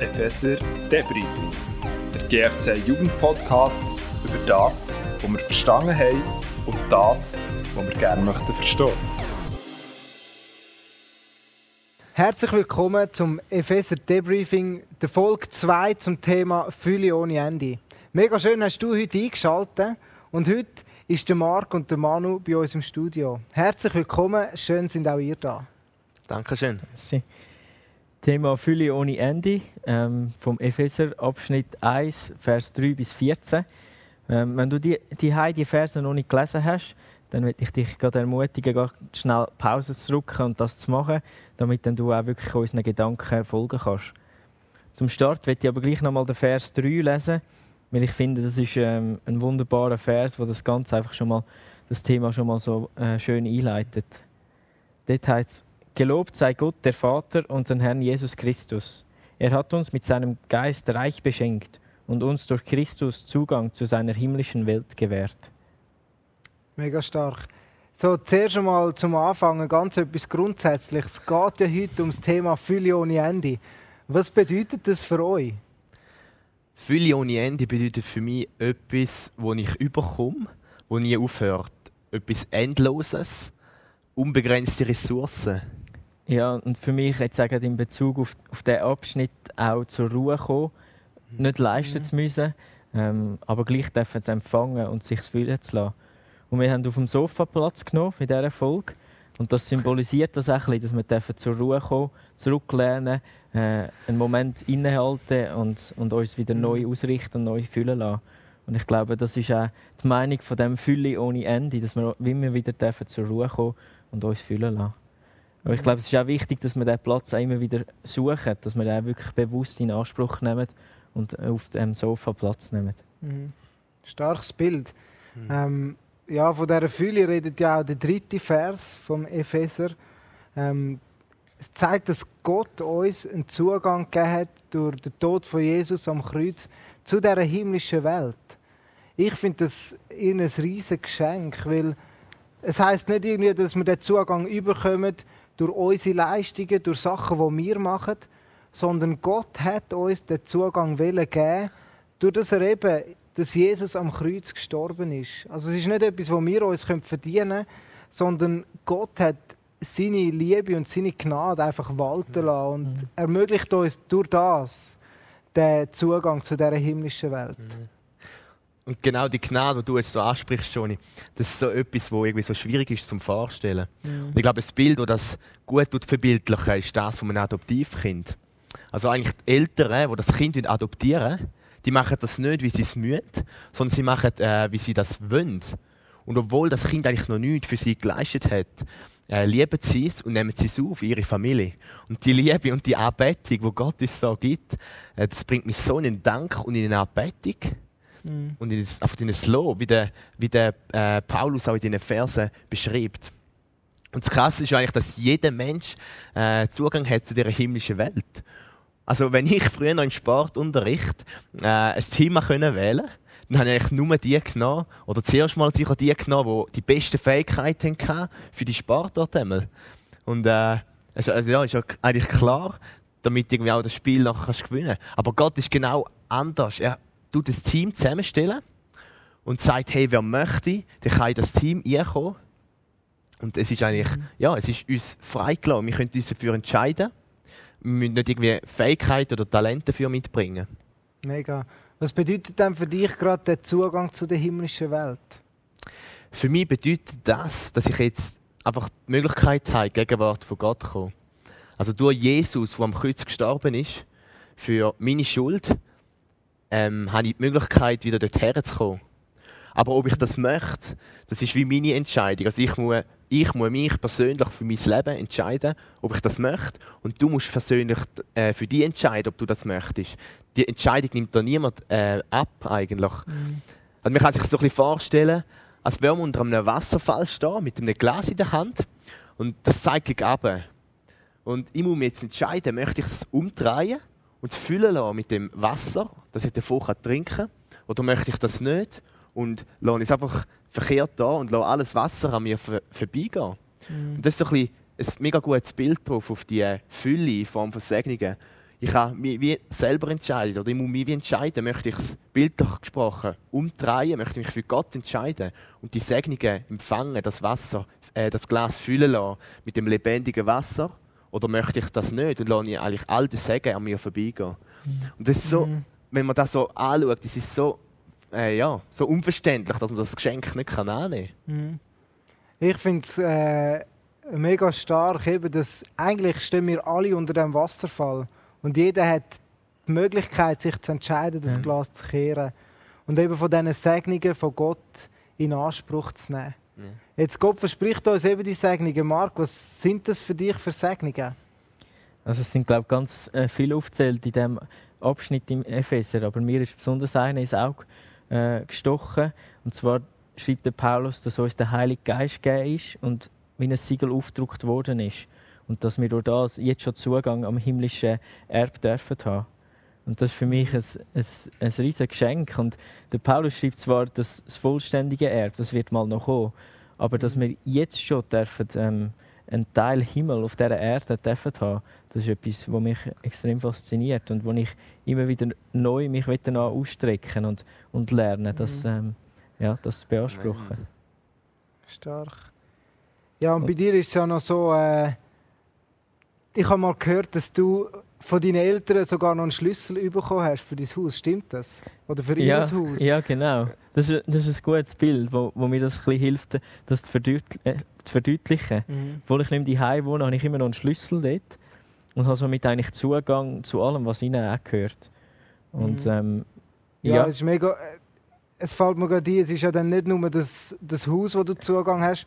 Epheser Debriefing, der GFC Jugendpodcast über das, was wir verstanden haben und das, was wir gerne möchten verstehen. Herzlich willkommen zum Epheser Debriefing, der Folge 2 zum Thema Fülle ohne Ende. Mega schön hast du heute eingeschaltet und heute ist der Marc und der Manu bei uns im Studio. Herzlich willkommen, schön sind auch ihr da. Dankeschön. Merci. Thema Fülle ohne Ende ähm, vom Epheser Abschnitt 1, Vers 3 bis 14. Ähm, wenn du die, die, die Verse noch nicht gelesen hast, dann möchte ich dich gerade ermutigen, gerade schnell Pause zu drücken und das zu machen, damit dann du auch wirklich unseren Gedanken folgen kannst. Zum Start möchte ich aber gleich nochmal den Vers 3 lesen, weil ich finde, das ist ähm, ein wunderbarer Vers, wo das Ganze einfach schon mal, das Thema schon mal so äh, schön einleitet. Dort heißt es, Gelobt sei Gott, der Vater, unseren Herrn Jesus Christus. Er hat uns mit seinem Geist reich beschenkt und uns durch Christus Zugang zu seiner himmlischen Welt gewährt. Mega stark. So, zuerst einmal zum Anfang ganz etwas Grundsätzliches. Es geht ja heute um das Thema Fülle ohne Ende. Was bedeutet das für euch? Fülle ohne Ende bedeutet für mich etwas, wo ich überkomme, wo nie aufhört. Etwas Endloses, unbegrenzte Ressourcen. Ja, und für mich jetzt sagen in Bezug auf, auf diesen Abschnitt auch zur Ruhe kommen, nicht leisten zu müssen, ähm, aber gleich dürfen zu empfangen und sich fühlen zu lassen. Und wir haben auf dem Sofa Platz genommen in dieser Folge. Und das symbolisiert das auch ein bisschen, dass wir zur Ruhe kommen, zurücklehnen, äh, einen Moment innehalten und, und uns wieder neu ausrichten und neu fühlen lassen. Und ich glaube, das ist auch die Meinung von dem Fülle ohne Ende, dass wir immer wieder dürfen zur Ruhe kommen und uns fühlen lassen. Aber ich glaube, es ist auch wichtig, dass wir diesen Platz auch immer wieder suchen, dass wir den wirklich bewusst in Anspruch nehmen und auf dem Sofa Platz nehmen. Mhm. Starkes Bild. Mhm. Ähm, ja, von dieser Fülle redet ja auch der dritte Vers vom Epheser. Ähm, es zeigt, dass Gott uns einen Zugang gegeben hat durch den Tod von Jesus am Kreuz zu dieser himmlischen Welt. Ich finde das ein riesiges Geschenk, weil es heißt nicht irgendwie, dass wir den Zugang überkommen durch unsere Leistungen, durch Sachen, die wir machen, sondern Gott hat uns den Zugang gegeben, durch das er eben, dass Jesus am Kreuz gestorben ist. Also es ist nicht etwas, was wir uns verdienen können, sondern Gott hat seine Liebe und seine Gnade einfach walten lassen und mhm. ermöglicht uns durch das den Zugang zu dieser himmlischen Welt. Und genau die Gnade, die du jetzt so ansprichst, Johnny, das ist so etwas, wo irgendwie so schwierig ist zum Vorstellen. Und ich glaube, das Bild, das das gut verbildlichen ist das von einem Adoptivkind. Also eigentlich die Eltern, die das Kind adoptieren, die machen das nicht, wie sie es mühen, sondern sie machen, äh, wie sie das wollen. Und obwohl das Kind eigentlich noch nichts für sie geleistet hat, äh, lieben sie es und nehmen sie es auf, ihre Familie. Und die Liebe und die Anbetung, die Gott uns so gibt, äh, das bringt mich so in den Dank und in eine Anbetung Mhm. Und in einfach in das Lob, wie der, wie der äh, Paulus auch in diesen Versen beschreibt. Und das Krasse ist eigentlich, dass jeder Mensch äh, Zugang hat zu dieser himmlischen Welt. Also wenn ich früher noch im Sportunterricht äh, ein Thema können wählen dann habe ich eigentlich nur die genommen, oder zuerst mal sicher die genommen, die die besten Fähigkeiten hatten für die Sportart. Und äh, also, also ja, ist ja eigentlich klar, damit irgendwie auch das Spiel nachher gewinnen kannst. Aber Gott ist genau anders. Er tut das Team zusammenstellen und sagt, hey, wer möchte, der kann in das Team einkommen. Und es ist eigentlich, mhm. ja, es ist uns freigelassen. Wir können uns dafür entscheiden. Wir müssen nicht irgendwie Fähigkeiten oder Talente dafür mitbringen. Mega. Was bedeutet denn für dich gerade der Zugang zu der himmlischen Welt? Für mich bedeutet das, dass ich jetzt einfach die Möglichkeit habe, Gegenwart von Gott zu kommen. Also durch Jesus, der am Kreuz gestorben ist, für meine Schuld, ähm, habe ich die Möglichkeit, wieder dorthin zu kommen. Aber ob ich das möchte, das ist wie meine Entscheidung. Also ich muss, ich muss mich persönlich für mein Leben entscheiden, ob ich das möchte. Und du musst persönlich äh, für dich entscheiden, ob du das möchtest. Die Entscheidung nimmt da niemand äh, ab, eigentlich. Mhm. Also man kann sich so ein bisschen vorstellen, als wäre man unter einem Wasserfall stehen, mit einem Glas in der Hand. Und das zeigt runter. Und ich muss mich jetzt entscheiden, möchte ich es umdrehen und füllen lassen mit dem Wasser, dass ich davon trinken kann? Oder möchte ich das nicht und lasse es einfach verkehrt da und lasse alles Wasser an mir vorbeigehen? Mhm. Und das ist so ein, ein mega gutes Bild drauf auf die Fülle in Form von Segnungen. ich kann mich wie selber entscheiden oder ich muss mich wie entscheiden, möchte ich es bildlich gesprochen umdrehen, möchte ich mich für Gott entscheiden und die Segnungen empfangen, das Wasser, äh, das Glas füllen lassen mit dem lebendigen Wasser oder möchte ich das nicht und lasse ich eigentlich all die Segen an mir vorbeigehen. Und das ist so, Mhm. wenn man das so anschaut, das ist so, äh, ja, so unverständlich, dass man das Geschenk nicht kann annehmen Mhm. Ich finde es äh, mega stark, eben, dass eigentlich stehen wir alle unter dem Wasserfall und jeder hat die Möglichkeit, sich zu entscheiden, das. Glas zu kehren und eben von diesen Segnungen von Gott in Anspruch zu nehmen. Ja. Jetzt Gott verspricht uns eben die Segnungen. Marc, was sind das für dich für Segnungen? Also es sind glaube ich ganz äh, viel aufgezählt in diesem Abschnitt im Epheser, aber mir ist besonders eine ins Auge äh, gestochen. Und zwar schreibt der Paulus, dass uns der Heilige Geist gegeben ist und wie ein Siegel aufgedruckt worden ist. Und dass wir durch das jetzt schon Zugang am himmlischen Erb dürfen haben. Und das ist für mich ein, ein, ein riesiges Geschenk. Und der Paulus schreibt zwar, dass das vollständige Erb, das wird mal noch kommen, aber dass wir jetzt schon dürfen, ähm, einen Teil Himmel auf dieser Erde dürfen haben, das ist etwas, was mich extrem fasziniert und wo ich immer wieder neu mich ausstrecken und, und lernen, das, ähm, ja, das zu beanspruchen. Stark. Ja, und bei dir ist es ja noch so, äh, ich habe mal gehört, dass du von deinen Eltern sogar noch einen Schlüssel bekommen hast für dein Haus. Stimmt das? Oder für ihr Ja, Haus? ja, genau. Das ist, das ist ein gutes Bild, wo, wo mir das ein bisschen hilft, das zu, verdeutl äh, zu verdeutlichen. Mhm. Obwohl ich nicht mehr daheim wohne, habe ich immer noch einen Schlüssel dort und habe somit eigentlich Zugang zu allem, was ihnen auch gehört. Und Mhm. ähm, Ja, ja, es ist mega. äh, Es fällt mir gerade ein, es ist ja dann nicht nur das, das Haus, wo du Zugang hast,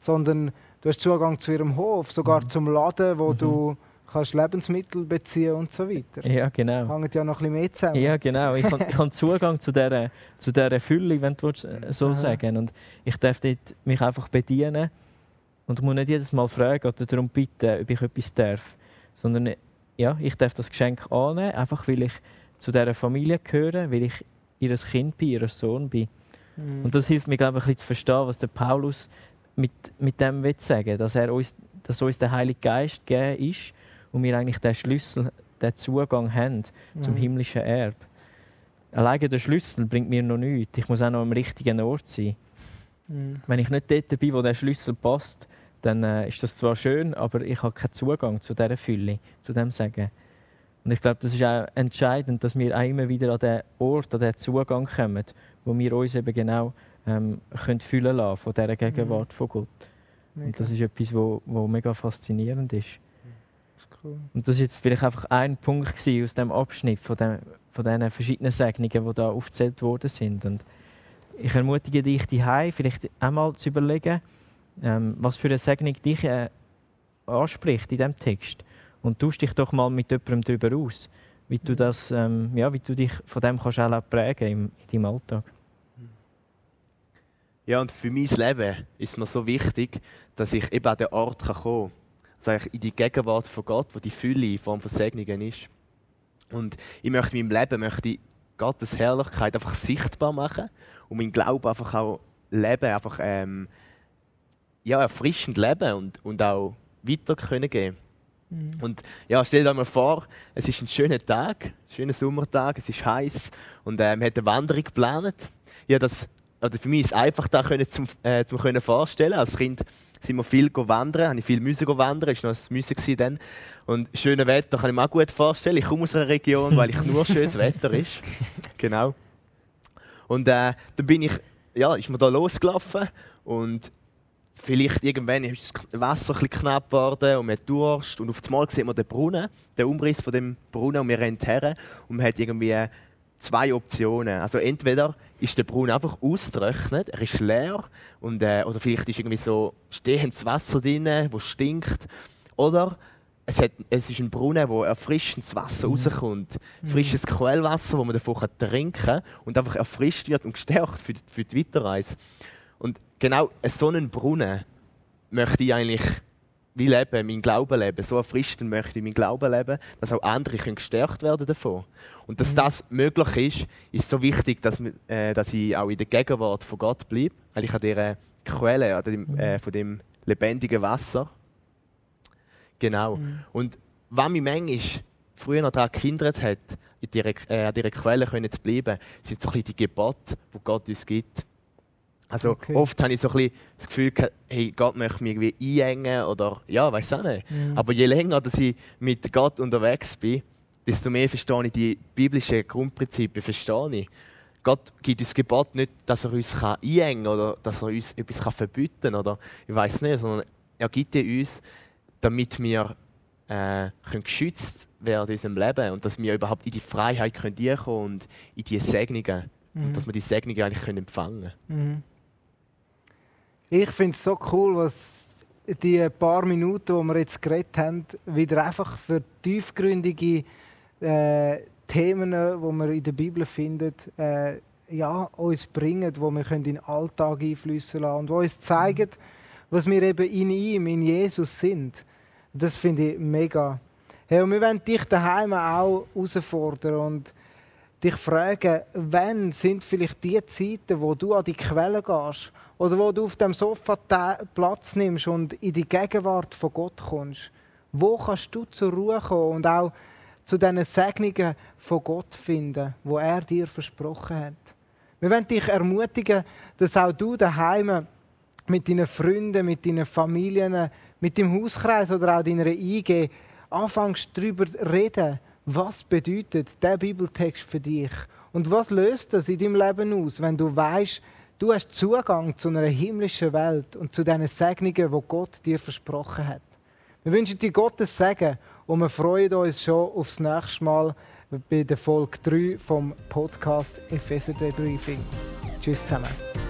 sondern du hast Zugang zu ihrem Hof, sogar zum Laden, wo Mhm. du kannst Lebensmittel beziehen und so weiter. ja, genau. Hängt ja noch ein bisschen mehr zusammen. Ja, genau. Ich habe ich hab Zugang zu dieser, zu dieser Fülle, wenn du äh, so Aha. sagen Und ich darf dort mich einfach bedienen. Und muss nicht jedes Mal fragen oder darum bitten, ob ich etwas darf. Sondern ja, ich darf das Geschenk annehmen, einfach weil ich zu dieser Familie gehöre, weil ich ihr Kind bin, ihr Sohn bin. Mhm. Und das hilft mir, glaube ich, ein bisschen zu verstehen, was der Paulus mit, mit dem will sagen dass er uns, dass uns der Heilige Geist gegeben ist und wir eigentlich den Schlüssel, den Zugang haben zum Mhm. himmlischen Erb. Alleine der Schlüssel bringt mir noch nichts. Ich muss auch noch am richtigen Ort sein. Mhm. Wenn ich nicht dort bin, wo der Schlüssel passt, dann äh, ist das zwar schön, aber ich habe keinen Zugang zu dieser Fülle, zu dem Sagen. Und ich glaube, das ist auch entscheidend, dass wir auch immer wieder an den Ort, an den Zugang kommen, wo wir uns eben genau ähm, können füllen lassen von dieser Gegenwart von Gott. Mega. Und das ist etwas, wo, wo mega faszinierend ist. Cool. Und das war jetzt vielleicht einfach ein Punkt aus dem Abschnitt von, dem, von diesen verschiedenen Segnungen, die da aufgezählt worden sind. Und ich ermutige dich, die vielleicht einmal zu überlegen, ähm, was für eine Segnung dich äh, anspricht in diesem Text. Und tausch dich doch mal mit jemandem darüber aus, wie du, das, ähm, ja, wie du dich von dem kannst auch prägen im, in deinem Alltag. Ja, und für mein Leben ist mir so wichtig, dass ich eben an den Ort kann kommen kann. Also in die Gegenwart von Gott, wo die Fülle in Form von Segnungen ist. Und ich möchte in meinem Leben möchte ich Gottes Herrlichkeit einfach sichtbar machen und meinen Glauben einfach auch leben, einfach ähm, ja, erfrischend leben und, und auch weiter können geben. Mhm. Und ja, stell dir mal vor, es ist ein schöner Tag, ein schöner Sommertag, es ist heiß und äh, man hat eine Wanderung geplant. Ja, das, oder für mich ist es einfach, da können zum, äh, zum können vorstellen. Als Kind sind wir viel wandern, habe ich viel müssen wandern, ist noch das Müsse gewesen dann. Und schönes Wetter kann ich mir auch gut vorstellen. Ich komme aus einer Region, weil ich nur schönes Wetter ist. Genau. Und äh, dann bin ich, ja, ist mir da losgelaufen und vielleicht irgendwann ist das Wasser ein knapp geworden und man hat Durst und auf einmal sieht man den Brunnen, den Umriss von dem Brunnen und wir rennen her und man hat irgendwie zwei Optionen. Also entweder ist der Brunnen einfach ausgetrocknet, er ist leer und, äh, oder vielleicht ist irgendwie so stehendes Wasser drin, wo stinkt. Oder es, hat, es ist ein Brunnen, wo erfrischendes Wasser rauskommt. Frisches Quellwasser, wo man davon kann trinken kann und einfach erfrischt wird und gestärkt für die, für die Weiterreise. Und genau so einen Brunnen möchte ich eigentlich wie leben, mein Glauben leben. So erfrischend möchte ich mein Glauben leben, dass auch andere können gestärkt werden davon. Und dass das möglich ist, ist so wichtig, dass, äh, dass ich auch in der Gegenwart von Gott bleibe. Eigentlich an dieser Quelle, an dem, äh, von dem lebendigen Wasser. Genau. Und was mich manchmal früher noch daran gehindert hat, in dieser, äh, an dieser Quelle können zu bleiben, sind so ein bisschen die Gebote, die Gott uns gibt. Also Okay. oft habe ich so ein bisschen das Gefühl gehabt, hey, Gott möchte mich irgendwie einengen oder ja, weiß auch nicht. Mhm. Aber je länger dass ich mit Gott unterwegs bin, desto mehr verstehe ich die biblischen Grundprinzipien. Verstehe ich. Gott gibt uns Gebot nicht, dass er uns kann einengen kann oder dass er uns etwas kann verbieten kann oder ich weiß nicht, sondern er gibt uns, damit wir äh, können geschützt werden in unserem Leben und dass wir überhaupt in die Freiheit können und in die Segnungen Mhm. und dass wir die Segnungen eigentlich können empfangen. Mhm. Ich finde es so cool, was die paar Minuten, die wir jetzt geredet haben, wieder einfach für tiefgründige äh, Themen, die man in der Bibel findet, äh, ja, uns bringen, wo wir können in den Alltag einflüssen lassen und wo uns zeigen, was wir eben in ihm, in Jesus sind. Das finde ich mega. Hey, und wir wollen dich daheim auch herausfordern und dich fragen, wann sind vielleicht die Zeiten, wo du an die Quelle gehst oder wo du auf dem Sofa Platz nimmst und in die Gegenwart von Gott kommst. Wo kannst du zur Ruhe kommen und auch zu diesen Segnungen von Gott finden, wo er dir versprochen hat. Wir wollen dich ermutigen, dass auch du daheim mit deinen Freunden, mit deinen Familien, mit dem Hauskreis oder auch deiner IG anfängst darüber zu reden, was bedeutet der Bibeltext für dich und was löst das in deinem Leben aus, wenn du weißt, du hast Zugang zu einer himmlischen Welt und zu diesen Segnungen, wo Gott dir versprochen hat. Wir wünschen dir Gottes Segen und wir freuen uns schon aufs nächste Mal bei der Folge 3 vom Podcast Epheser Debriefing. Tschüss zusammen.